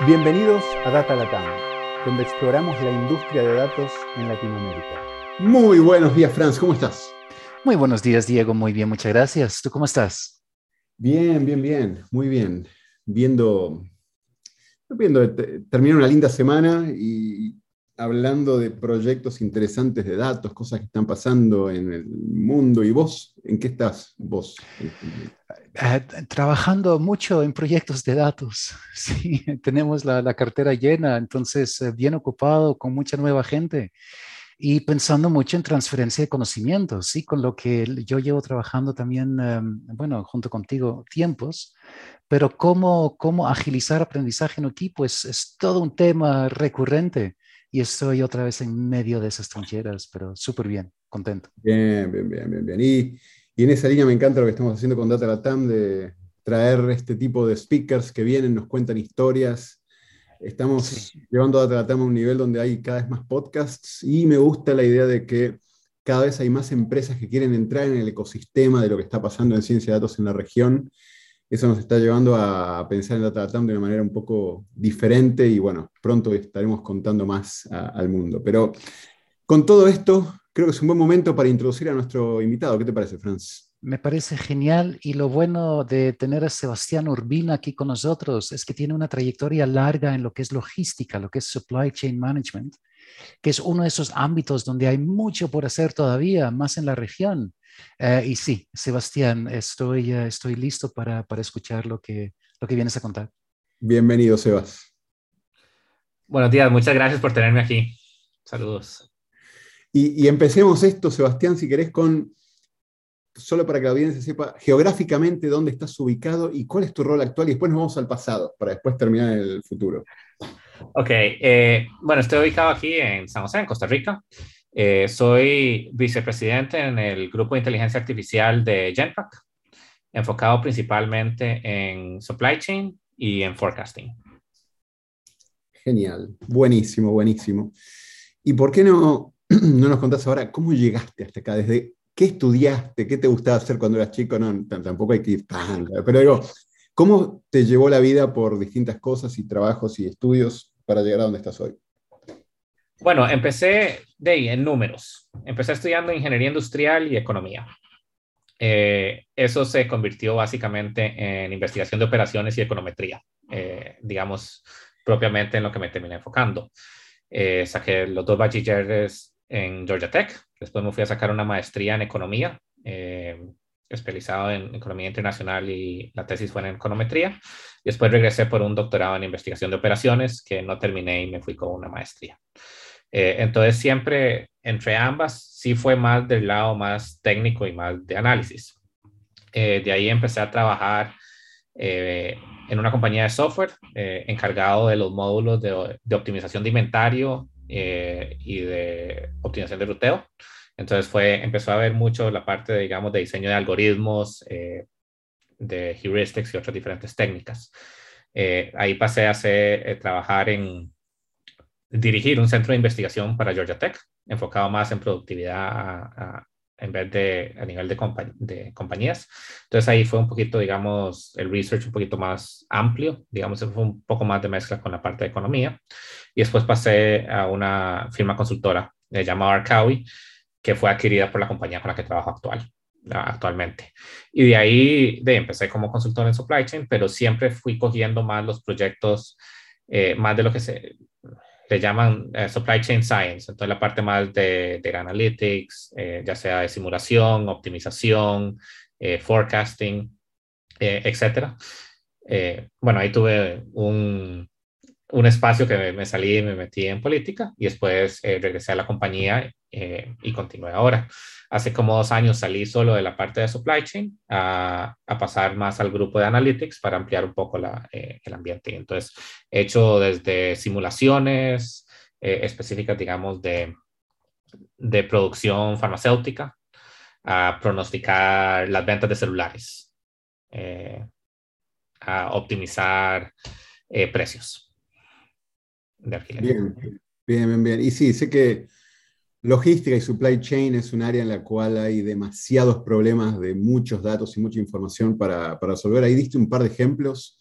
Bienvenidos a Data Latam, donde exploramos la industria de datos en Latinoamérica. Muy buenos días, Franz, ¿cómo estás? Muy buenos días, Diego, muy bien, muchas gracias. ¿Tú cómo estás? Bien, bien, bien, muy bien. Viendo, viendo terminar una linda semana y hablando de proyectos interesantes de datos, cosas que están pasando en el mundo. ¿Y vos? ¿En qué estás vos? Eh, trabajando mucho en proyectos de datos. Sí, tenemos la, cartera llena, entonces eh, bien ocupado con mucha nueva gente y pensando mucho en transferencia de conocimientos, sí, con lo que yo llevo trabajando también, em, bueno, junto contigo tiempos, pero cómo, cómo agilizar aprendizaje en equipo es, es todo un tema recurrente y estoy otra vez en medio de esas trincheras, pero súper bien, contento. Bien, bien, bien, bien, bien. Y, y, en esa línea me encanta lo que estamos haciendo con Data Latam, de traer este tipo de speakers que vienen, nos cuentan historias. Estamos llevando Data Latam a un nivel donde hay cada vez más podcasts y me gusta la idea de que cada vez hay más empresas que quieren entrar en el ecosistema de lo que está pasando en ciencia de datos en la región eso nos está llevando a pensar en DataTam de una manera un poco diferente y bueno, pronto estaremos contando más al mundo. Pero con todo esto, creo que es un buen momento para introducir a nuestro invitado. ¿Qué te parece, Franz? Me parece genial y lo bueno de tener a Sebastián Urbina aquí con nosotros es que tiene una trayectoria larga en lo que es logística, lo que es supply chain management, que es uno de esos ámbitos donde hay mucho por hacer todavía, más en la región. Eh, y sí, Sebastián, estoy, eh, estoy listo para, para, escuchar lo que, lo que vienes a contar. Bienvenido, Sebas. Buenos días, muchas gracias por tenerme aquí. Saludos. Y, y, empecemos esto, Sebastián, si querés, con, solo para que la audiencia sepa geográficamente dónde estás ubicado y cuál es tu rol actual, y después nos vamos al pasado, para después terminar en el futuro. Ok, eh, bueno, estoy ubicado aquí en San José, en Costa Rica. Eh, soy vicepresidente en el grupo de inteligencia artificial de Genpack, enfocado principalmente en supply chain y en forecasting. Genial, buenísimo, buenísimo. ¿Y por qué no, no nos contás ahora cómo llegaste hasta acá? ¿Desde qué estudiaste? ¿Qué te gustaba hacer cuando eras chico? No, tampoco hay que ir tan, pero digo, ¿cómo te llevó la vida por distintas cosas y trabajos y estudios para llegar a donde estás hoy? Bueno, empecé de ahí, en números. Empecé estudiando ingeniería industrial y economía. Eh, eso se convirtió básicamente en investigación de operaciones y econometría, eh, digamos, propiamente en lo que me terminé enfocando. Eh, saqué los dos bachilleres en Georgia Tech, después me fui a sacar una maestría en economía, especializado en economía internacional y la tesis fue en econometría. Después regresé por un doctorado en investigación de operaciones que no terminé y me fui con una maestría. Eh, entonces siempre entre ambas sí fue más del lado más técnico y más de análisis. Eh, de ahí empecé a trabajar eh, en una compañía de software encargado de los módulos de, de optimización de inventario y de optimización de ruteo. Entonces fue, empezó a ver mucho la parte, de, digamos, de diseño de algoritmos, de heuristics y otras diferentes técnicas. ahí pasé a hacer, trabajar en, dirigir un centro de investigación para Georgia Tech, enfocado más en productividad en vez de a nivel de, de, compañías. Entonces ahí fue un poquito, digamos, el research un poquito más amplio, digamos, fue un poco más de mezcla con la parte de economía. Y después pasé a una firma consultora llamada Arcawi, que fue adquirida por la compañía con la que trabajo actual, actualmente. Y de ahí de, empecé como consultor en supply chain, pero siempre fui cogiendo más los proyectos, eh, más de lo que se le llaman eh, supply chain science, entonces la parte más de, de analytics, eh, ya sea de simulación, optimización, forecasting, etcétera. bueno, ahí tuve un, un espacio que me, salí y me metí en política y después regresé a la compañía y continué ahora. Hace como dos años salí solo de la parte de supply chain a, a pasar más al grupo de analytics para ampliar un poco la, eh, el ambiente. Entonces, he hecho desde simulaciones eh, específicas, digamos, de, de producción farmacéutica a pronosticar las ventas de celulares, eh, a optimizar precios de alquiler. Bien, bien, bien. Y sí, sé que Logística y supply chain es un área en la cual hay demasiados problemas de muchos datos y mucha información para, resolver. Ahí diste un par de ejemplos.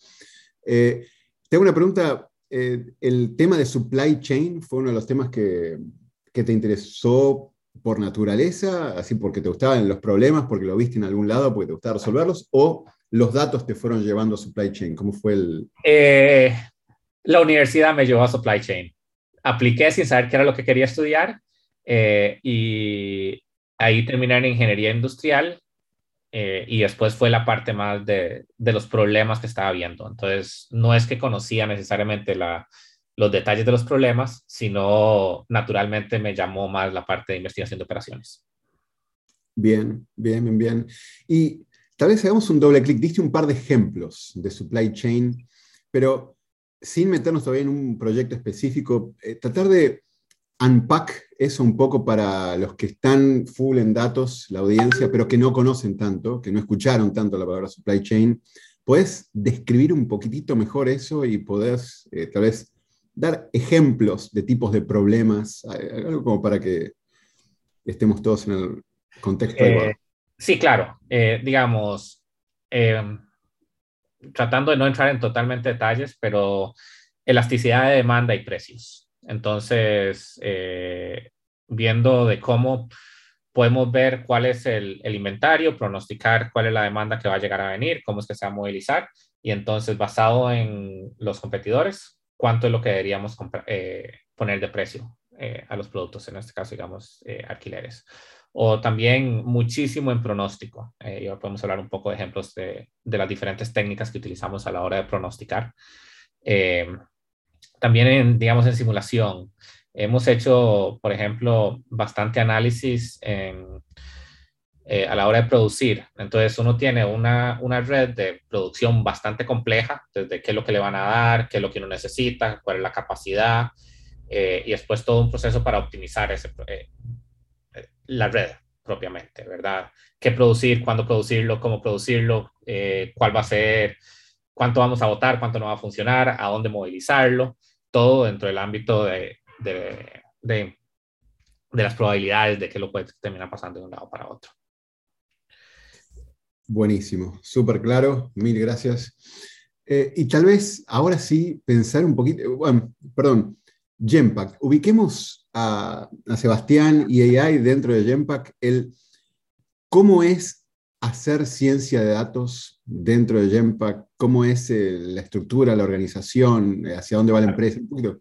Eh, tengo una pregunta el tema de supply chain fue uno de los temas que, que te interesó por naturaleza, así porque te gustaban los problemas, porque lo viste en algún lado, porque te gustaba resolverlos, o los datos te fueron llevando a supply chain? ¿Cómo fue el...? Eh, la universidad me llevó a supply chain. Apliqué sin saber qué era lo que quería estudiar eh, y ahí terminé en ingeniería industrial eh, y después fue la parte más de, de, los problemas que estaba viendo. Entonces, no es que conocía necesariamente la, los detalles de los problemas, sino naturalmente me llamó más la parte de investigación de operaciones. Bien, bien, bien, bien. Y tal vez hagamos un doble clic. Diste un par de ejemplos de supply chain, pero sin meternos todavía en un proyecto específico, eh, tratar de unpack eso un poco para los que están full en datos, la audiencia, pero que no conocen tanto, que no escucharon tanto la palabra supply chain. ¿Puedes describir un poquitito mejor eso y podés eh, tal vez dar ejemplos de tipos de problemas, algo como para que estemos todos en el contexto eh, Sí, claro. Eh, digamos, em, tratando de no entrar en totalmente detalles, pero elasticidad de demanda y precios. Entonces, eh, viendo de cómo podemos ver cuál es el, el, inventario, pronosticar cuál es la demanda que va a llegar a venir, cómo es que se va a movilizar, y entonces basado en los competidores, cuánto es lo que deberíamos eh, poner de precio eh, a los productos, en este caso, digamos, alquileres. O también muchísimo en pronóstico. y ahora podemos hablar un poco de ejemplos de, las diferentes técnicas que utilizamos a la hora de pronosticar. También, en, digamos, en simulación. Hemos hecho, por ejemplo, bastante análisis en eh, a la hora de producir. Entonces uno tiene una, una, red de producción bastante compleja, desde qué es lo que le van a dar, qué es lo que uno necesita, cuál es la capacidad, eh, y después todo un proceso para optimizar ese, eh, la red propiamente, ¿verdad? ¿Qué producir, cuándo producirlo, cómo producirlo, cuál va a ser, cuánto vamos a votar, cuánto no va a funcionar, a dónde movilizarlo, todo dentro del ámbito de, de, las probabilidades de que lo puede terminar pasando de un lado para otro. Buenísimo, súper claro, mil gracias. Eh, y tal vez ahora sí pensar un poquito, bueno, perdón, Genpact. Ubiquemos a, Sebastián y AI dentro de Genpact, el cómo es hacer ciencia de datos dentro de Genpact, cómo es eh, la estructura, la organización, eh, hacia dónde va la empresa, un poquito.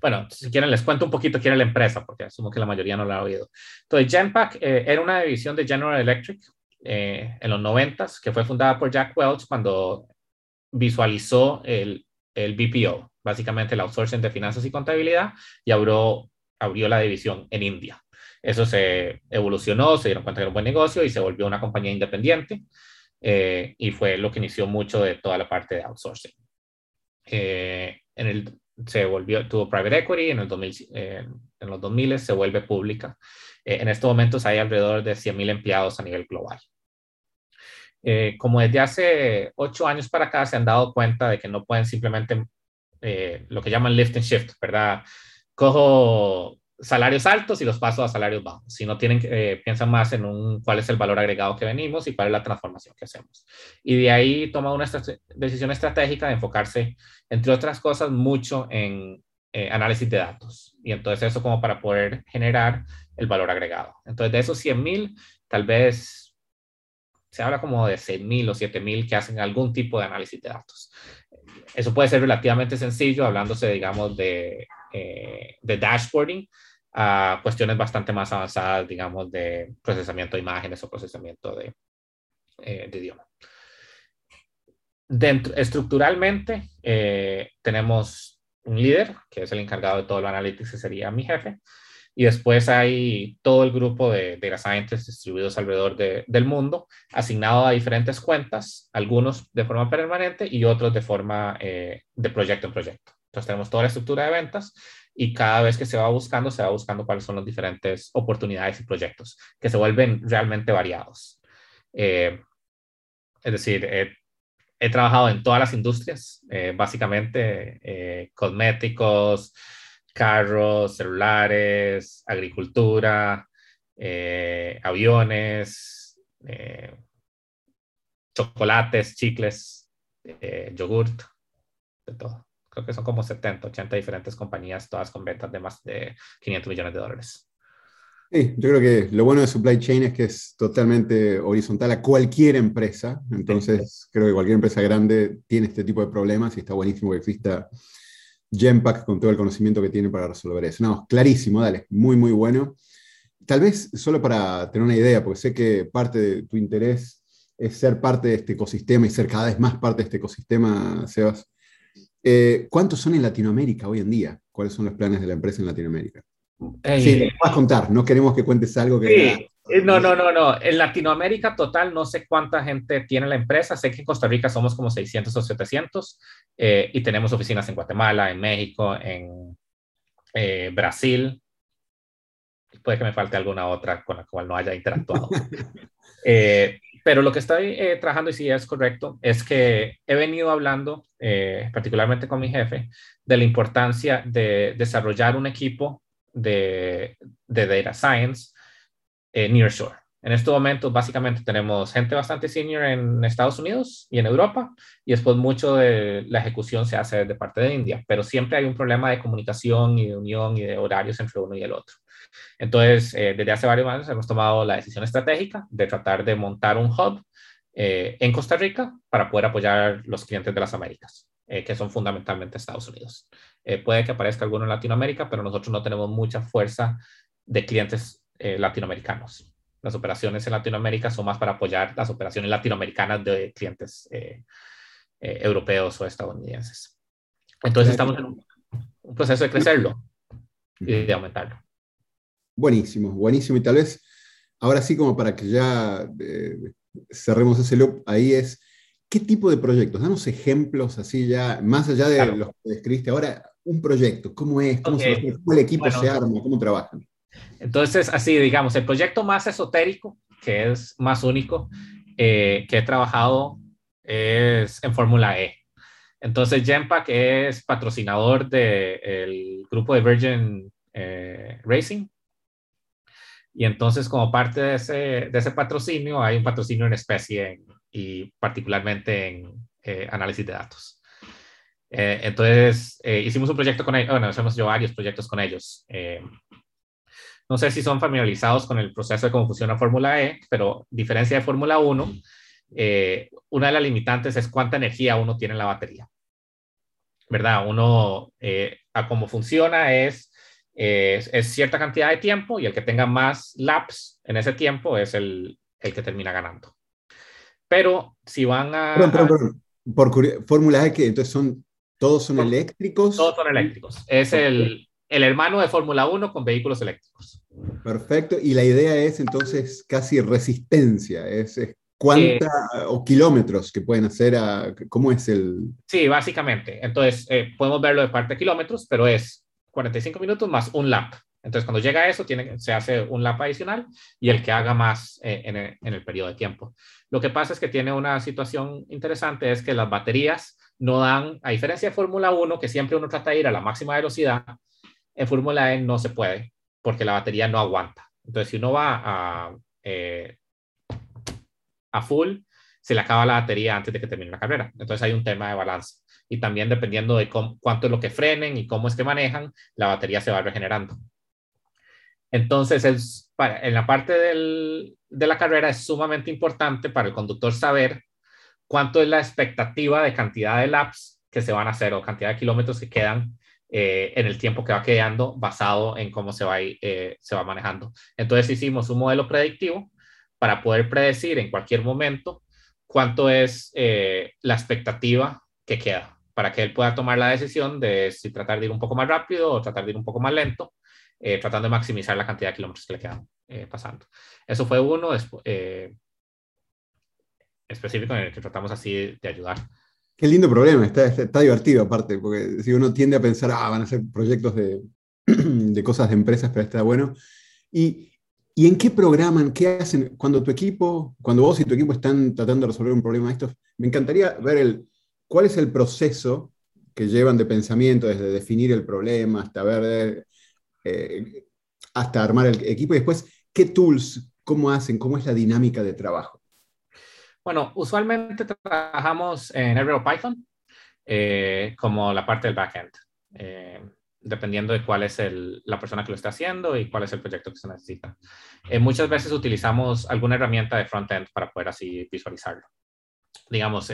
Bueno, si quieren les cuento un poquito quién es la empresa, porque asumo que la mayoría no la ha oído. Entonces, Genpact era una división de General Electric, eh, en los 90 que fue fundada por Jack Welch cuando visualizó el, el BPO, básicamente el outsourcing de finanzas y contabilidad, y abrió, abrió la división en India. Eso se evolucionó, se dieron cuenta que era un buen negocio y se volvió una compañía independiente eh, y fue lo que inició mucho de toda la parte de outsourcing. Eh, en el, se volvió, tuvo private equity en, el 2000, en los 2000 se vuelve pública eh, en estos momentos hay alrededor de 100.000 empleados a nivel global. Eh, como desde hace ocho años para acá se han dado cuenta de que no pueden simplemente eh, lo que llaman lift and shift, ¿verdad? Cojo salarios altos y los paso a salarios bajos, sino tienen, piensan más en un, cuál es el valor agregado que venimos y cuál es la transformación que hacemos. Y de ahí toma una decisión estratégica de enfocarse, entre otras cosas, mucho en análisis de datos. Y entonces eso como para poder generar el valor agregado. Entonces, de esos 100 mil, tal vez se habla como de 6 mil o 7 mil que hacen algún tipo de análisis de datos. Eso puede ser relativamente sencillo, hablándose, digamos, de, eh, de dashboarding, a cuestiones bastante más avanzadas, digamos, de procesamiento de imágenes o procesamiento de, eh, idioma. Dentro, estructuralmente, eh, tenemos un líder, que es el encargado de todo el analytics, que sería mi jefe, y después hay todo el grupo de data scientists distribuidos alrededor del mundo, asignado a diferentes cuentas, algunos de forma permanente y otros de forma eh, de proyecto en proyecto. Entonces tenemos toda la estructura de ventas y cada vez que se va buscando, se va buscando cuáles son las diferentes oportunidades y proyectos que se vuelven realmente variados. Eh, es decir, he trabajado en todas las industrias, eh, básicamente cosméticos, carros, celulares, agricultura, eh, aviones, eh, chocolates, chicles, eh, yogurt, de todo. Creo que son como 70, 80 diferentes compañías, todas con ventas de más de 500 millones de dólares. Sí, yo creo que lo bueno de supply chain es que es totalmente horizontal a cualquier empresa. Entonces, creo que cualquier empresa grande tiene este tipo de problemas y está buenísimo que exista Genpack con todo el conocimiento que tiene para resolver eso. No, clarísimo, dale, muy, muy bueno. Tal vez solo para tener una idea, porque sé que parte de tu interés es ser parte de este ecosistema y ser cada vez más parte de este ecosistema, Sebas. Eh, ¿Cuántos son en Latinoamérica hoy en día? ¿Cuáles son los planes de la empresa en Latinoamérica? sí, lo vas a contar, no queremos que cuentes algo que... Sí. Eh, no, no, no, no. En Latinoamérica total no sé cuánta gente tiene la empresa. Sé que en Costa Rica somos como 600 o 700 eh, y tenemos oficinas en Guatemala, en México, en eh, Brasil. Puede que me falte alguna otra con la cual no haya interactuado. pero lo que estoy trabajando, y si es correcto, es que he venido hablando, particularmente con mi jefe, de la importancia de desarrollar un equipo de, de data science eh, nearshore. En estos momentos, básicamente, tenemos gente bastante senior en Estados Unidos y en Europa, y después mucho de la ejecución se hace de parte de India, pero siempre hay un problema de comunicación y de unión y de horarios entre uno y el otro. Entonces, eh, desde hace varios años hemos tomado la decisión estratégica de tratar de montar un hub eh, en Costa Rica para poder apoyar los clientes de las Américas, eh, que son fundamentalmente Estados Unidos. puede que aparezca alguno en Latinoamérica, pero nosotros no tenemos mucha fuerza de clientes eh, latinoamericanos. Las operaciones en Latinoamérica son más para apoyar las operaciones latinoamericanas de clientes eh, eh, europeos o estadounidenses. Entonces estamos en un, proceso de crecerlo y de aumentarlo. Buenísimo, buenísimo. Y tal vez ahora sí como para que ya cerremos ese loop, ahí es, ¿qué tipo de proyectos? Danos ejemplos así ya, más allá de los que describiste ahora, un proyecto, ¿cómo es? ¿Cómo, se, el equipo se arma? ¿Cómo trabajan? Entonces, así, digamos, el proyecto más esotérico, que es más único, eh, que he trabajado es en Fórmula E. Entonces, Genpack es patrocinador del grupo de Virgin eh, Racing. Y entonces, como parte de ese, de ese patrocinio, hay un patrocinio en especie y particularmente en eh, análisis de datos. entonces, hicimos un proyecto con ellos, bueno, hemos hecho varios proyectos con ellos. No sé si son familiarizados con el proceso de cómo funciona Fórmula E, pero diferencia de Fórmula 1, eh, una de las limitantes es cuánta energía uno tiene en la batería. ¿Verdad? Uno, eh, a cómo funciona es, es, cierta cantidad de tiempo y el que tenga más laps en ese tiempo es el, el que termina ganando. Pero si van a... Perdón, perdón, Por Fórmula E, que entonces son, todos son eléctricos. Todos son eléctricos. Es el, el hermano de Fórmula 1 con vehículos eléctricos. Perfecto. Y la idea es entonces casi resistencia, es, cuánta o kilómetros que pueden hacer, a, ¿cómo es el...? Sí, básicamente. Entonces, eh, podemos verlo de parte de kilómetros, pero es 45 minutos más un lap. Entonces, cuando llega a eso, tiene, se hace un lap adicional y el que haga más eh, en, el, en, el, periodo de tiempo. Lo que pasa es que tiene una situación interesante, es que las baterías no dan, a diferencia de Fórmula 1, que siempre uno trata de ir a la máxima velocidad, en Fórmula E no se puede porque la batería no aguanta. Entonces, si uno va a, eh, a full, se le acaba la batería antes de que termine la carrera. Entonces, hay un tema de balance. Y también dependiendo de cuánto es lo que frenen y cómo es que manejan, la batería se va regenerando. Entonces, es, en la parte del, de la carrera es sumamente importante para el conductor saber cuánto es la expectativa de cantidad de laps que se van a hacer o cantidad de kilómetros que quedan eh, en el tiempo que va quedando basado en cómo se va, eh, se va manejando. Entonces hicimos un modelo predictivo para poder predecir en cualquier momento cuánto es eh, la expectativa que queda, para que él pueda tomar la decisión de si tratar de ir un poco más rápido o tratar de ir un poco más lento, tratando de maximizar la cantidad de kilómetros que le quedan pasando. Eso fue uno específico en el que tratamos así de ayudar. Qué lindo problema, está, está, divertido aparte, porque si uno tiende a pensar, ah, van a ser proyectos de, de cosas de empresas, pero está bueno. ¿Y, ¿Y, en qué programan, qué hacen cuando tu equipo, cuando vos y tu equipo están tratando de resolver un problema de estos? Me encantaría ver el, cuál es el proceso que llevan de pensamiento desde definir el problema hasta ver, eh, hasta armar el equipo y después qué tools, cómo hacen, cómo es la dinámica de trabajo. Bueno, usualmente trabajamos en Herbero Python. como la parte del backend dependiendo de cuál es la persona que lo está haciendo y cuál es el proyecto que se necesita. Eh, muchas veces utilizamos alguna herramienta de front-end para poder así visualizarlo. Digamos,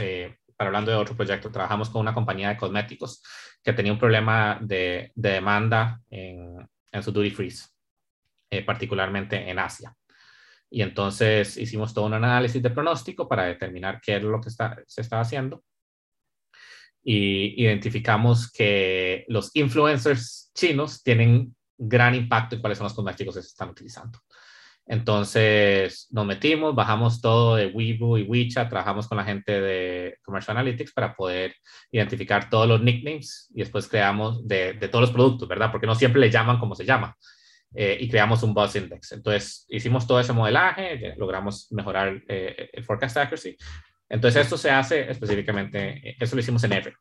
para hablando de otro proyecto, trabajamos con una compañía de cosméticos que tenía un problema de, demanda en, su duty freeze, eh, particularmente en Asia. Y entonces hicimos todo un análisis de pronóstico para determinar qué es lo que se estaba haciendo y identificamos que los influencers chinos tienen gran impacto en cuáles son los cosméticos que se están utilizando. Entonces nos metimos, bajamos todo de Weibo y WeChat, trabajamos con la gente de Commercial Analytics para poder identificar todos los nicknames y después creamos de, de todos los productos, ¿verdad? Porque no siempre le llaman como se llama. Eh, y creamos un buzz index. Entonces hicimos todo ese modelaje, logramos mejorar eh, el forecast accuracy, entonces, esto se hace específicamente, eso lo hicimos en R.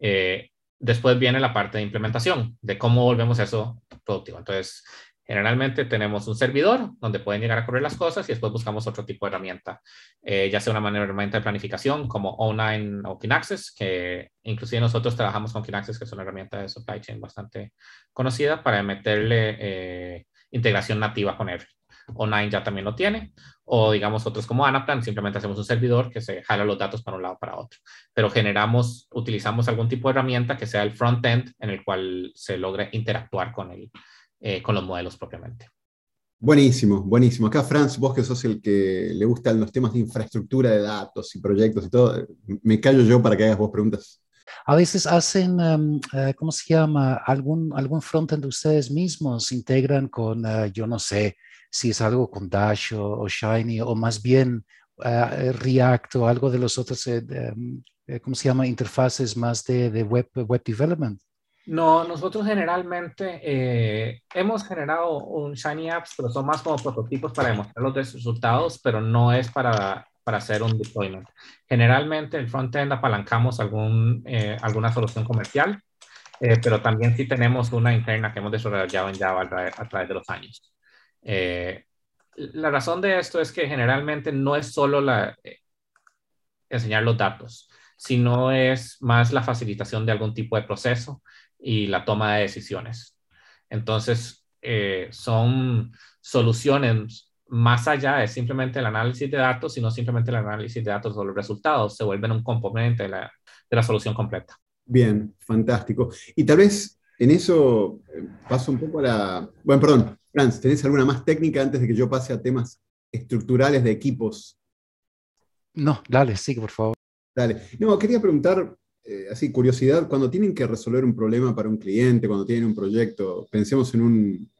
Eh, después viene la parte de implementación, de cómo volvemos eso productivo. Entonces, generalmente tenemos un servidor donde pueden llegar a correr las cosas y después buscamos otro tipo de herramienta, eh, ya sea una herramienta de planificación como Online o Kinaxis, que inclusive nosotros trabajamos con Kinaxis, que es una herramienta de supply chain bastante conocida para meterle eh, integración nativa con R. Online ya también lo tiene, o digamos otros como Anaplan, simplemente hacemos un servidor que se jala los datos para un lado para otro. Pero generamos, utilizamos algún tipo de herramienta que sea el front-end en el cual se logre interactuar con, el, eh, con los modelos propiamente. Buenísimo, buenísimo. Acá, Franz, vos que sos el que le gustan los temas de infraestructura de datos y proyectos y todo, me callo yo para que hagas vos preguntas. A veces hacen, eh, ¿cómo se llama? Algún, algún frontend de ustedes mismos, integran con, eh, yo no sé, si es algo con Dash o, Shiny o más bien eh, React o algo de los otros, em, ¿cómo se llama? Interfaces más de, de web, web development. No, nosotros generalmente hemos generado un Shiny Apps, pero son más como prototipos para demostrar los resultados, pero no es para para hacer un deployment. Generalmente el frontend apalancamos algún, eh, alguna solución comercial, eh, pero también sí tenemos una interna que hemos desarrollado en Java a, través de los años. Eh, la razón de esto es que generalmente no es solo la, enseñar los datos, sino es más la facilitación de algún tipo de proceso y la toma de decisiones. Entonces, son soluciones más allá de simplemente el análisis de datos, sino simplemente el análisis de datos o los resultados, se vuelven un componente de la, de la solución completa. Bien, fantástico. Y tal vez en eso eh, paso un poco a la... Bueno, perdón, Franz, ¿tenés alguna más técnica antes de que yo pase a temas estructurales de equipos? No, dale, sí, por favor. Dale. No, quería preguntar, eh, así, curiosidad, cuando tienen que resolver un problema para un cliente, cuando tienen un proyecto, pensemos en un,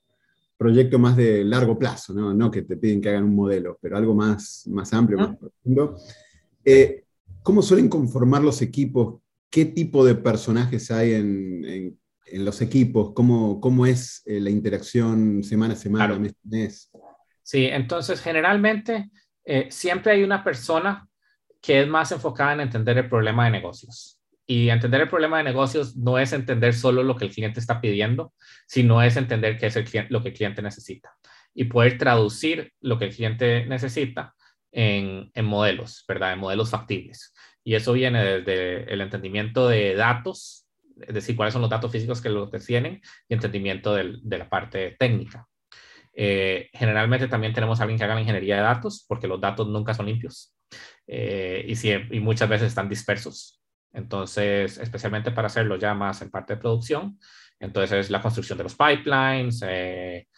proyecto más de largo plazo, ¿no? no que te piden que hagan un modelo, pero algo más, más amplio, más profundo. Eh, ¿Cómo suelen conformar los equipos? ¿Qué tipo de personajes hay en, en, los equipos? ¿Cómo, cómo es eh, la interacción semana a semana, mes a mes? Sí, entonces generalmente eh, siempre hay una persona que es más enfocada en entender el problema de negocios. Y entender el problema de negocios no es entender solo lo que el cliente está pidiendo, sino es entender qué es lo que el cliente necesita y poder traducir lo que el cliente necesita en, modelos, ¿verdad? En modelos factibles. Y eso viene desde el entendimiento de datos, es decir, cuáles son los datos físicos que lo tienen y entendimiento de la parte técnica. Eh, generalmente también tenemos a alguien que haga la ingeniería de datos porque los datos nunca son limpios eh, y muchas veces están dispersos. Entonces, especialmente para hacerlo ya más en parte de producción, entonces la construcción de los pipelines, eh,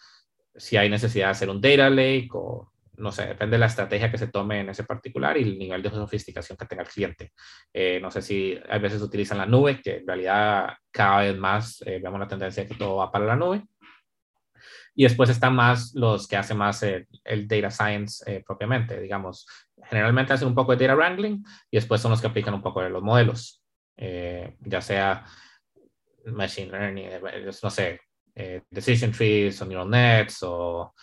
si hay necesidad de hacer un data lake o no sé, depende de la estrategia que se tome en ese particular y el nivel de sofisticación que tenga el cliente. Eh, no sé si a veces utilizan la nube, que en realidad cada vez más eh, vemos la tendencia de que todo va para la nube. Y después están más los que hacen más el, data science eh, propiamente, digamos. Generalmente hacen un poco de data wrangling y después son los que aplican un poco de los modelos, eh, ya sea machine learning, eh, no sé, decision trees o neural nets o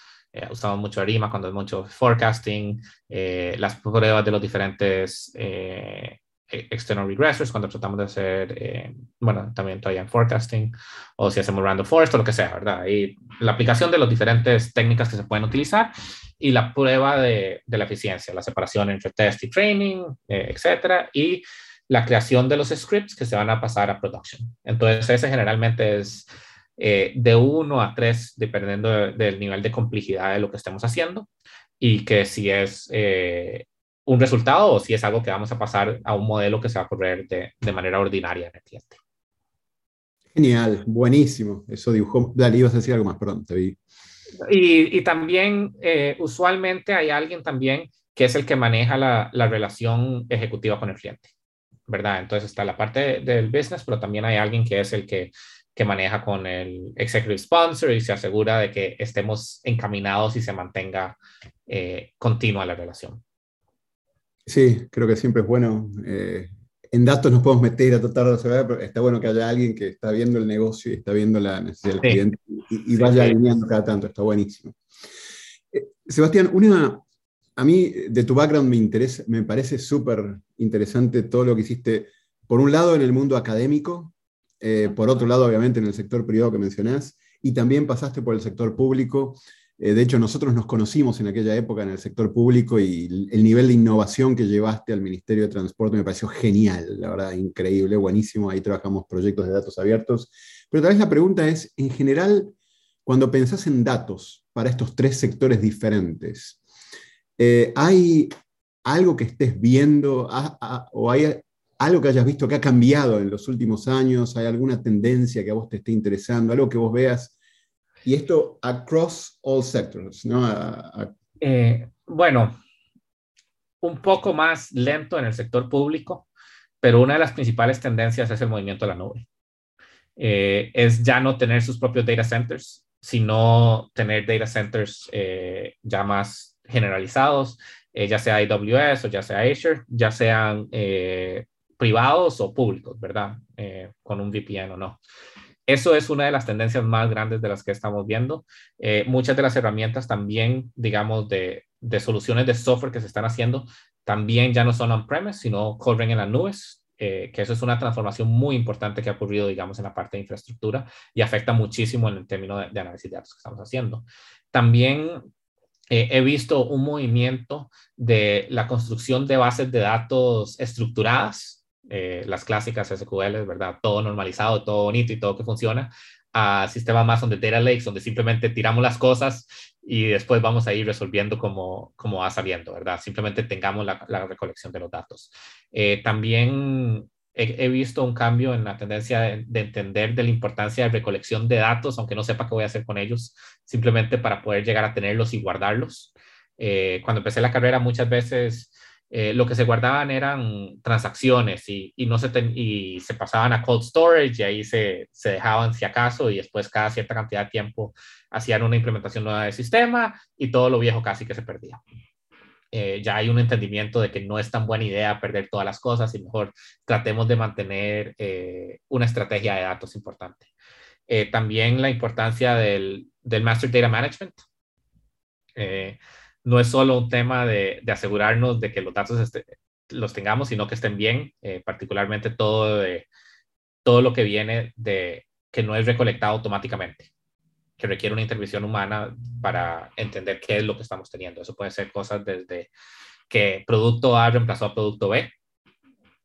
usamos mucho ARIMA cuando es mucho forecasting, las pruebas de los diferentes external regressors cuando tratamos de hacer, eh, bueno, también todavía en forecasting, o si hacemos random forest o lo que sea, ¿verdad? Y la aplicación de las diferentes técnicas que se pueden utilizar y la prueba de, de la eficiencia, la separación entre test y training, eh, etcétera, y la creación de los scripts que se van a pasar a production. Entonces, ese generalmente es eh, de uno a tres, dependiendo del nivel de complejidad de lo que estemos haciendo, y que si es eh, un resultado o si es algo que vamos a pasar a un modelo que se va a correr de, de manera ordinaria en el cliente. Genial, buenísimo. Eso dibujó. Dale, ibas a decir algo más, perdón, te vi. Y, y también, eh, usualmente hay alguien también que es el que maneja la, la, relación ejecutiva con el cliente, ¿verdad? Entonces está la parte del business, pero también hay alguien que es el que, que maneja con el executive sponsor y se asegura de que estemos encaminados y se mantenga eh, continua la relación. Sí, creo que siempre es bueno eh, en datos nos podemos meter a tratar de resolver, pero está bueno que haya alguien que está viendo el negocio y está viendo la necesidad del cliente y, vaya alineando cada tanto, está buenísimo. Eh, Sebastián, una, a mí de tu background me, interesa, me parece súper interesante todo lo que hiciste, por un lado en el mundo académico, eh, por otro lado obviamente en el sector privado que mencionás, y también pasaste por el sector público eh, de hecho, nosotros nos conocimos en aquella época en el sector público y el nivel de innovación que llevaste al Ministerio de Transporte me pareció genial, la verdad, increíble, buenísimo. Ahí trabajamos proyectos de datos abiertos. Pero tal vez la pregunta es, en general, cuando pensás en datos para estos tres sectores diferentes, eh, ¿hay algo que estés viendo o hay algo que hayas visto que ha cambiado en los últimos años? ¿Hay alguna tendencia que a vos te esté interesando? ¿Algo que vos veas y esto across all sectors, ¿no? Eh, bueno, un poco más lento en el sector público, pero una de las principales tendencias es el movimiento de la nube. Eh, es ya no tener sus propios data centers, sino tener data centers eh, ya más generalizados, ya sea AWS o ya sea Azure, ya sean privados o públicos, ¿verdad? con un VPN o no. Eso es una de las tendencias más grandes de las que estamos viendo. Eh, muchas de las herramientas también, digamos, de, soluciones de software que se están haciendo, también ya no son on-premise, sino corren en las nubes, eh, que eso es una transformación muy importante que ha ocurrido, digamos, en la parte de infraestructura y afecta muchísimo en el término de, análisis de datos que estamos haciendo. También eh, he visto un movimiento de la construcción de bases de datos estructuradas, eh, las clásicas SQL, ¿verdad? Todo normalizado, todo bonito y todo que funciona, a sistemas más donde data lakes, donde simplemente tiramos las cosas y después vamos a ir resolviendo como, como va saliendo, ¿verdad? Simplemente tengamos la, recolección de los datos. Eh, también he, visto un cambio en la tendencia de, entender de la importancia de recolección de datos, aunque no sepa qué voy a hacer con ellos, simplemente para poder llegar a tenerlos y guardarlos. Eh, cuando empecé la carrera muchas veces eh, lo que se guardaban eran transacciones y, no se y se pasaban a cold storage y ahí se, se, dejaban si acaso y después cada cierta cantidad de tiempo hacían una implementación nueva del sistema y todo lo viejo casi que se perdía. Eh, ya hay un entendimiento de que no es tan buena idea perder todas las cosas y mejor tratemos de mantener eh, una estrategia de datos importante. también la importancia del, del Master Data Management no es solo un tema de, asegurarnos de que los datos este, los tengamos, sino que estén bien, eh, particularmente todo, todo lo que viene de que no es recolectado automáticamente, que requiere una intervención humana para entender qué es lo que estamos teniendo. Eso puede ser cosas desde que producto A reemplazó a producto B,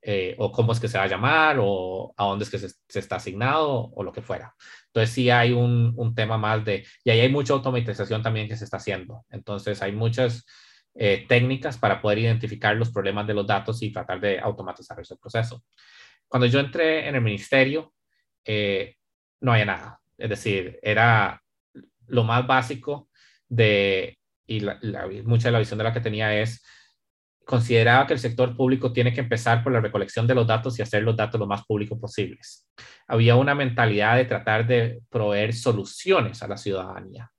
eh, o cómo es que se va a llamar, o a dónde es que se, se está asignado, o lo que fuera. Entonces sí hay un, un, tema más de, y ahí hay mucha automatización también que se está haciendo. Entonces hay muchas eh, técnicas para poder identificar los problemas de los datos y tratar de automatizar ese proceso. Cuando yo entré en el ministerio, eh, no había nada. Es decir, era lo más básico de, y la, mucha de la visión de la que tenía es, consideraba que el sector público tiene que empezar por la recolección de los datos y hacer los datos lo más públicos posibles. Había una mentalidad de tratar de proveer soluciones a la ciudadanía,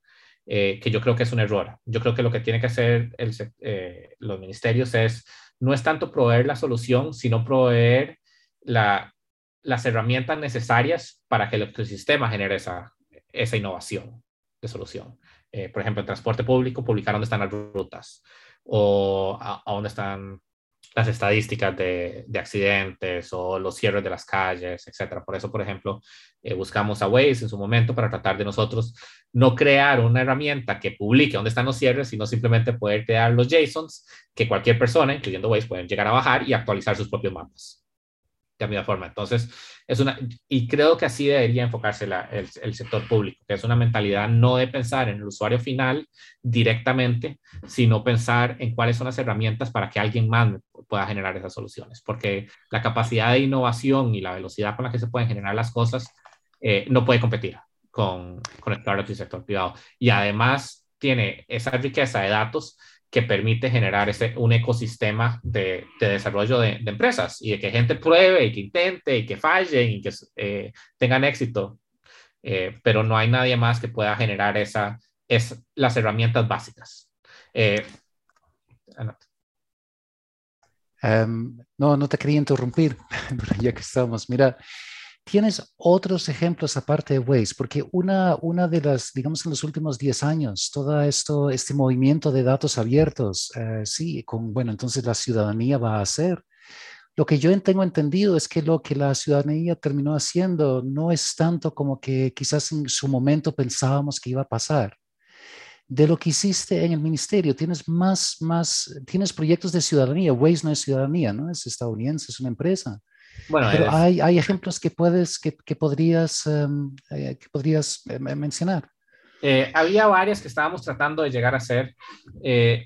eh, que yo creo que es un error. Yo creo que lo que tiene que hacer eh, los ministerios es, no es tanto proveer la solución, sino proveer las herramientas necesarias para que el ecosistema genere esa, esa innovación de solución. Eh, por ejemplo, en transporte público, publicar dónde están las rutas o a, dónde están las estadísticas de, de, accidentes o los cierres de las calles, etcétera. Por eso, por ejemplo, eh, buscamos a Waze en su momento para tratar de nosotros no crear una herramienta que publique dónde están los cierres, sino simplemente poder crear los JSONs que cualquier persona, incluyendo Waze, pueden llegar a bajar y actualizar sus propios mapas. De la misma forma. Entonces, es una, y creo que así debería enfocarse el, sector público, que es una mentalidad no de pensar en el usuario final directamente, sino pensar en cuáles son las herramientas para que alguien más pueda generar esas soluciones, porque la capacidad de innovación y la velocidad con la que se pueden generar las cosas eh, no puede competir con, con el sector privado. Y además tiene esa riqueza de datos que permite generar ese, un ecosistema de, desarrollo de, empresas y de que gente pruebe y que intente y que falle y que eh, tengan éxito. Eh, pero no hay nadie más que pueda generar esa, es, las herramientas básicas. Eh, em, no, no te quería interrumpir, ya que estamos. Mira, ¿Tienes otros ejemplos aparte de Waze? Porque una, una de las, digamos, en los últimos 10 años, todo esto, este movimiento de datos abiertos, eh, sí, con, bueno, entonces la ciudadanía va a hacer. Lo que yo tengo entendido es que lo que la ciudadanía terminó haciendo no es tanto como que quizás en su momento pensábamos que iba a pasar. De lo que hiciste en el ministerio, tienes más, más, tienes proyectos de ciudadanía. Waze no es ciudadanía, ¿no? Es estadounidense, es una empresa. Bueno, Pero hay, hay, ejemplos que puedes, que, que podrías, em, eh, que podrías eh, mencionar. Eh, había varias que estábamos tratando de llegar a hacer.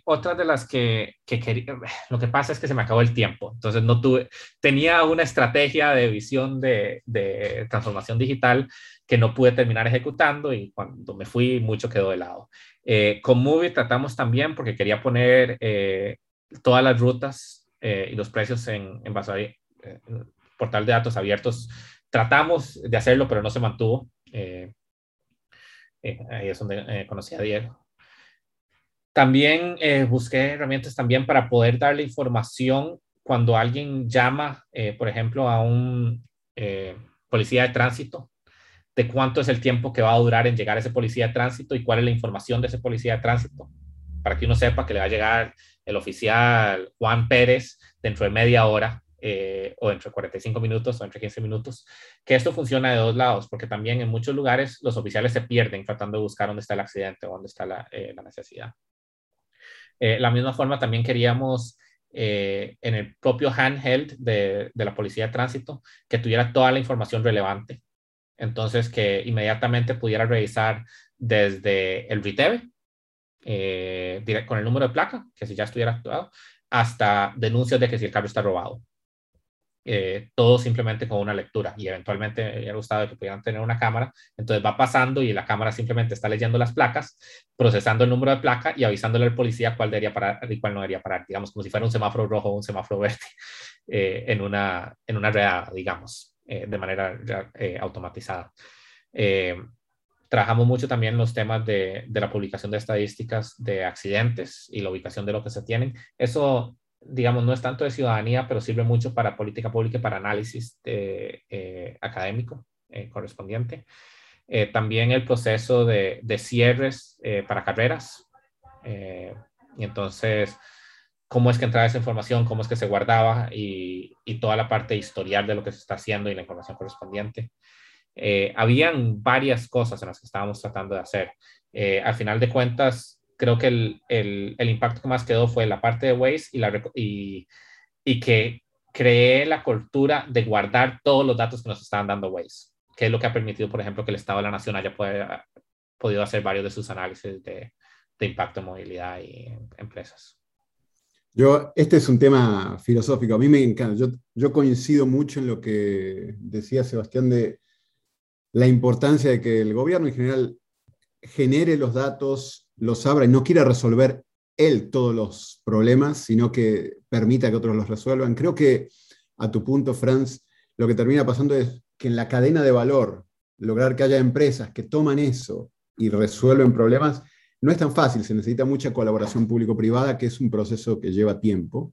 otras de las que, que quería, lo que pasa es que se me acabó el tiempo. Entonces no tuve, tenía una estrategia de visión de, de transformación digital que no pude terminar ejecutando y cuando me fui mucho quedó de lado. con Movie tratamos también porque quería poner todas las rutas y los precios en, en base portal de datos abiertos. Tratamos de hacerlo, pero no se mantuvo. Eh, eh, ahí es donde eh, conocí a Diego. También busqué herramientas también para poder darle información cuando alguien llama, por ejemplo, a un policía de tránsito, de cuánto es el tiempo que va a durar en llegar ese policía de tránsito y cuál es la información de ese policía de tránsito, para que uno sepa que le va a llegar el oficial Juan Pérez dentro de media hora eh, o entre 45 minutos o entre 15 minutos, que esto funciona de dos lados, porque también en muchos lugares los oficiales se pierden tratando de buscar dónde está el accidente o dónde está la, eh, necesidad. Eh, la misma forma también queríamos en el propio handheld de, de, la policía de tránsito que tuviera toda la información relevante. Entonces, que inmediatamente pudiera revisar desde el RITEVE, con el número de placa, que si ya estuviera actuado, hasta denuncias de que si el carro está robado. Eh, todo simplemente con una lectura y eventualmente me hubiera gustado que pudieran tener una cámara, entonces va pasando y la cámara simplemente está leyendo las placas, procesando el número de placa y avisándole al policía cuál debería parar y cuál no debería parar, digamos como si fuera un semáforo rojo o un semáforo verde eh, en, una, en una redada, digamos, eh, de manera automatizada. Trabajamos mucho también los temas de, de la publicación de estadísticas de accidentes y la ubicación de lo que se tienen. Eso digamos, no es tanto de ciudadanía, pero sirve mucho para política pública y para análisis eh, académico eh, correspondiente. Eh, también el proceso de, de cierres para carreras. y entonces, cómo es que entraba esa información, cómo es que se guardaba y, y, toda la parte historial de lo que se está haciendo y la información correspondiente. habían varias cosas en las que estábamos tratando de hacer. al final de cuentas, creo que el, el, el, impacto que más quedó fue la parte de Waze y, la, y, y que creé la cultura de guardar todos los datos que nos estaban dando Waze, que es lo que ha permitido, por ejemplo, que el Estado de la Nación haya podido hacer varios de sus análisis de, de impacto en movilidad y empresas. Yo, este es un tema filosófico, a mí me encanta, yo, yo coincido mucho en lo que decía Sebastián de la importancia de que el gobierno en general genere los datos los abra y no quiera resolver él todos los problemas, sino que permita que otros los resuelvan. Creo que a tu punto, Franz, lo que termina pasando es que en la cadena de valor, lograr que haya empresas que toman eso y resuelven problemas, no es tan fácil, se necesita mucha colaboración público-privada, que es un proceso que lleva tiempo.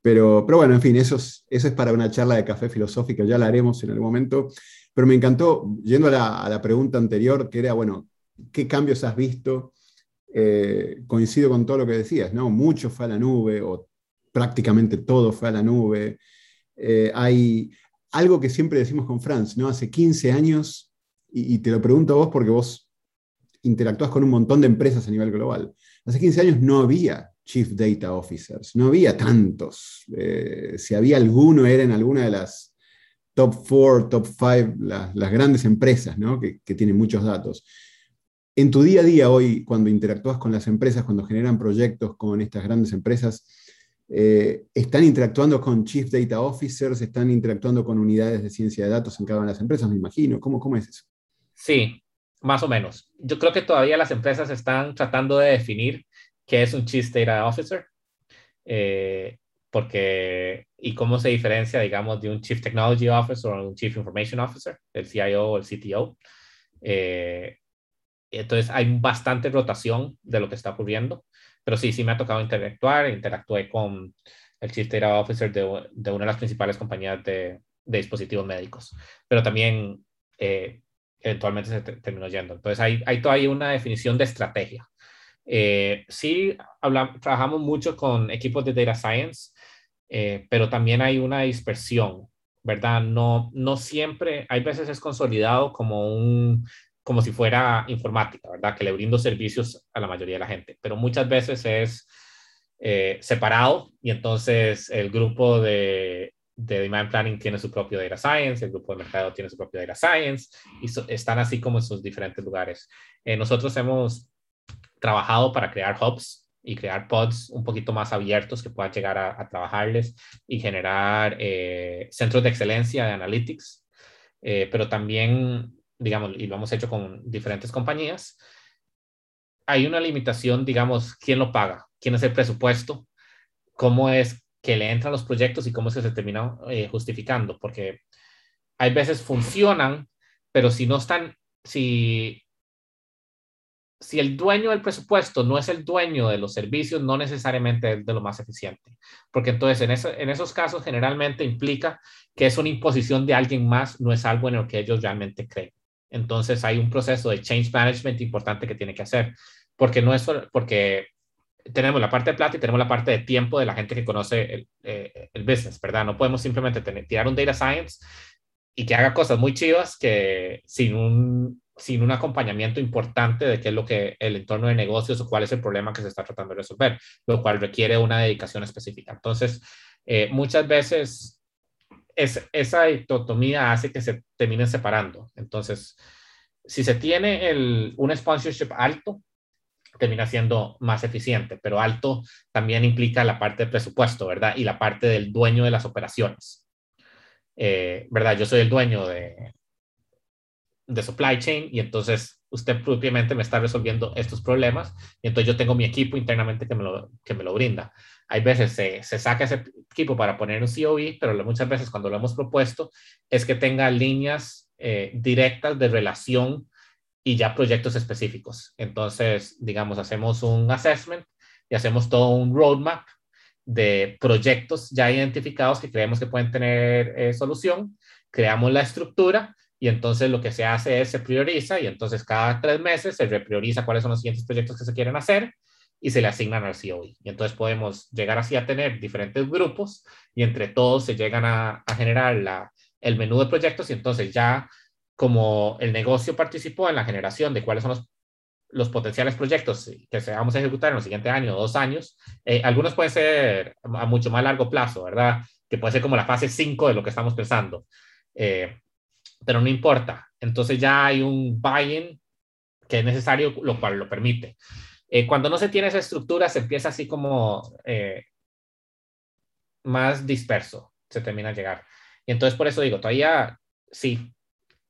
Pero, pero bueno, en fin, eso es, eso es para una charla de café filosófica, ya la haremos en algún momento. Pero me encantó, yendo a la, a la pregunta anterior, que era, bueno, ¿qué cambios has visto? Eh, coincido con todo lo que decías, ¿no? Mucho fue a la nube o prácticamente todo fue a la nube. Eh, hay algo que siempre decimos con Franz, ¿no? Hace 15 años, y, te lo pregunto a vos porque vos interactúas con un montón de empresas a nivel global. Hace 15 años no había Chief Data Officers, no había tantos. Eh, si había alguno era en alguna de las top four, top five, las grandes empresas ¿no? que tienen muchos datos. En tu día a día hoy, cuando interactúas con las empresas, cuando generan proyectos con estas grandes empresas, eh, ¿están interactuando con Chief Data Officers? ¿Están interactuando con unidades de ciencia de datos en cada una de las empresas? Me imagino. ¿Cómo, cómo es eso? Sí, más o menos. Yo creo que todavía las empresas están tratando de definir qué es un Chief Data Officer. Eh, porque, y cómo se diferencia, digamos, de un Chief Technology Officer o un Chief Information Officer, el CIO o el CTO. Eh, entonces hay bastante rotación de lo que está ocurriendo, pero sí, sí me ha tocado interactuar, interactué con el Chief Data Officer de, de una de las principales compañías de, de dispositivos médicos, pero también eh, eventualmente se terminó yendo. Entonces hay, hay todavía una definición de estrategia. Eh, sí, hablamos, trabajamos mucho con equipos de data science, eh, pero también hay una dispersión, ¿verdad? No, no siempre, hay veces es consolidado como un como si fuera informática, ¿verdad? Que le brindo servicios a la mayoría de la gente, pero muchas veces es eh, separado y entonces el grupo de, de demand planning tiene su propio data science, el grupo de mercado tiene su propio data science y están así como en sus diferentes lugares. Eh, nosotros hemos trabajado para crear hubs y crear pods un poquito más abiertos que puedan llegar a, trabajarles y generar eh, centros de excelencia de analytics, pero también digamos, y lo hemos hecho con diferentes compañías, hay una limitación, digamos, quién lo paga, quién es el presupuesto, cómo es que le entran los proyectos y cómo se termina eh, justificando, porque hay veces funcionan, pero si no están, si, si el dueño del presupuesto no es el dueño de los servicios, no necesariamente es de lo más eficiente, porque entonces en, en esos casos generalmente implica que es una imposición de alguien más, no es algo en lo que ellos realmente creen. Entonces hay un proceso de change management importante que tiene que hacer, porque no es porque tenemos la parte de plata y tenemos la parte de tiempo de la gente que conoce el, eh, business, ¿verdad? No podemos simplemente tener, tirar un data science y que haga cosas muy chivas que sin un, sin un acompañamiento importante de qué es lo que el entorno de negocios o cuál es el problema que se está tratando de resolver, lo cual requiere una dedicación específica. Entonces, eh, muchas veces es, esa dicotomía hace que se terminen separando. Entonces, si se tiene el, un sponsorship alto, termina siendo más eficiente, pero alto también implica la parte de presupuesto, ¿verdad? Y la parte del dueño de las operaciones. Eh, ¿Verdad? Yo soy el dueño de, de supply chain y entonces usted propiamente me está resolviendo estos problemas y entonces yo tengo mi equipo internamente que me lo, que me lo brinda. Hay veces se, se saca ese equipo para poner un COE, pero muchas veces cuando lo hemos propuesto es que tenga líneas eh, directas de relación y ya proyectos específicos. Entonces, digamos, hacemos un assessment y hacemos todo un roadmap de proyectos ya identificados que creemos que pueden tener eh, solución, creamos la estructura y entonces lo que se hace es se prioriza y entonces cada tres meses se reprioriza cuáles son los siguientes proyectos que se quieren hacer y se le asignan al COE. Y entonces podemos llegar así a tener diferentes grupos y entre todos se llegan a, generar la, el menú de proyectos y entonces ya como el negocio participó en la generación de cuáles son los, los potenciales proyectos que se vamos a ejecutar en el siguiente año o dos años, eh, algunos pueden ser a mucho más largo plazo, ¿verdad? Que puede ser como la fase 5 de lo que estamos pensando. Eh, pero no importa. Entonces ya hay un buy-in que es necesario, lo cual lo permite. Eh, cuando no se tiene esa estructura, se empieza así como eh, más disperso, se termina a llegar. Y entonces por eso digo, todavía sí,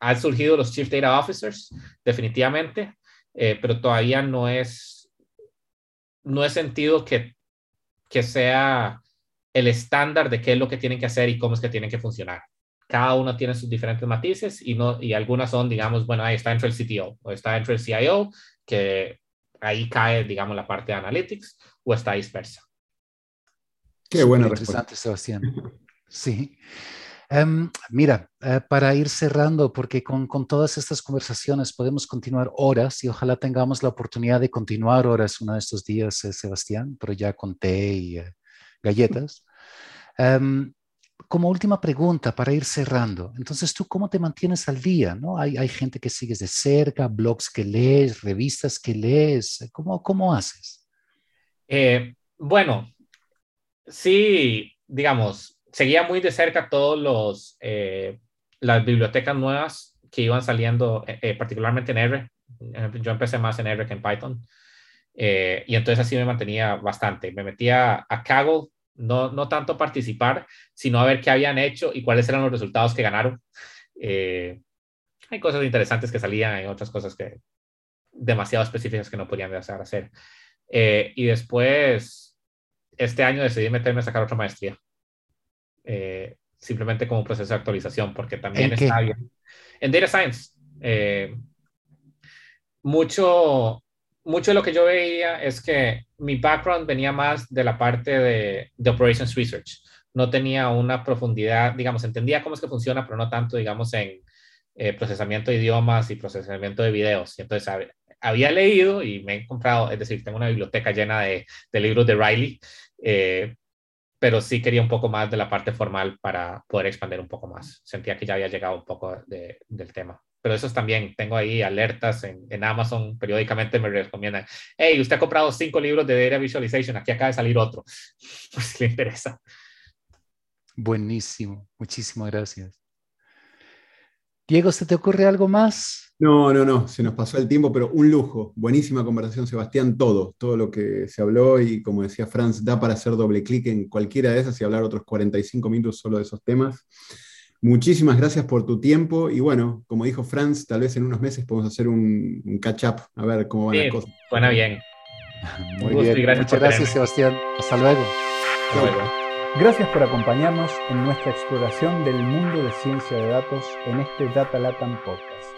han surgido los Chief Data Officers, definitivamente, eh, pero todavía no es, no es sentido que, que sea el estándar de qué es lo que tienen que hacer y cómo es que tienen que funcionar cada uno tiene sus diferentes matices y, no, y algunas son, digamos, bueno, ahí está dentro del CTO o está dentro del CIO, que ahí cae, digamos, la parte de analytics o está dispersa. Qué buena Interesante, Sebastián. Sí. Em, mira, eh, para ir cerrando, porque con, con, todas estas conversaciones podemos continuar horas y ojalá tengamos la oportunidad de continuar horas uno de estos días, eh, Sebastián, pero ya con té y eh, galletas. Um, como última pregunta para ir cerrando, entonces tú cómo te mantienes al día, ¿no? Hay, hay gente que sigues de cerca, blogs que lees, revistas que lees, ¿cómo, cómo haces? Eh, bueno, sí, digamos, seguía muy de cerca todos los, eh, las bibliotecas nuevas que iban saliendo, particularmente en R. Yo empecé más en R que en Python. y entonces así me mantenía bastante. Me metía a Kaggle, no, no tanto participar, sino a ver qué habían hecho y cuáles eran los resultados que ganaron. hay cosas interesantes que salían, y otras cosas que demasiado específicas que no podían hacer. y después, este año decidí meterme a sacar otra maestría. Eh, simplemente como un proceso de actualización, porque también está bien. En Data Science, eh, mucho, mucho de lo que yo veía es que mi background venía más de la parte de, de Operations Research. No tenía una profundidad, digamos, entendía cómo es que funciona, pero no tanto, digamos, en eh, procesamiento de idiomas y procesamiento de videos. Y entonces había leído y me he comprado, es decir, tengo una biblioteca llena de, de libros de Riley, eh, pero sí quería un poco más de la parte formal para poder expandir un poco más. Sentía que ya había llegado un poco de, del tema. Pero eso también, tengo ahí alertas en, en, Amazon, periódicamente me recomiendan, hey, usted ha comprado cinco libros de Data Visualization, aquí acaba de salir otro, por si le interesa. Buenísimo, muchísimas gracias. Diego, ¿se te ocurre algo más? No, no, no, se nos pasó el tiempo, pero un lujo. Buenísima conversación, Sebastián. Todo, todo lo que se habló y como decía Franz, da para hacer doble clic en cualquiera de esas y hablar otros 45 minutos solo de esos temas. Muchísimas gracias por tu tiempo y bueno, como dijo Franz, tal vez en unos meses podemos hacer un, catch-up, a ver cómo van las cosas. Suena bien. Muy bien, gracias muchas gracias Sebastián. Hasta luego. Hasta luego. Gracias por acompañarnos en nuestra exploración del mundo de ciencia de datos en este Data Latam Podcast.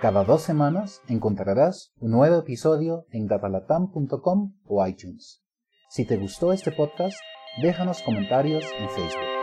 Cada dos semanas encontrarás un nuevo episodio en datalatam.com o iTunes. Si te gustó este podcast, déjanos comentarios en Facebook.